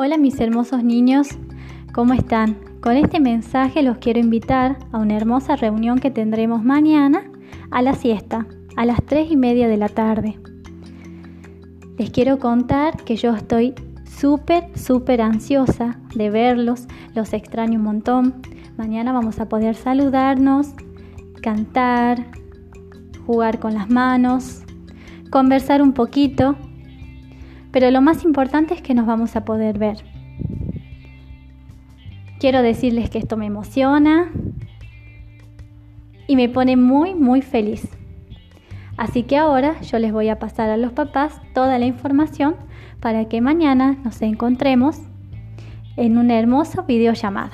Hola mis hermosos niños, ¿cómo están? Con este mensaje los quiero invitar a una hermosa reunión que tendremos mañana a la siesta, a las 3 y media de la tarde. Les quiero contar que yo estoy súper, súper ansiosa de verlos, los extraño un montón. Mañana vamos a poder saludarnos, cantar, jugar con las manos, conversar un poquito pero lo más importante es que nos vamos a poder ver. Quiero decirles que esto me emociona y me pone muy, muy feliz. Así que ahora yo les voy a pasar a los papás toda la información para que mañana nos encontremos en una hermosa videollamada.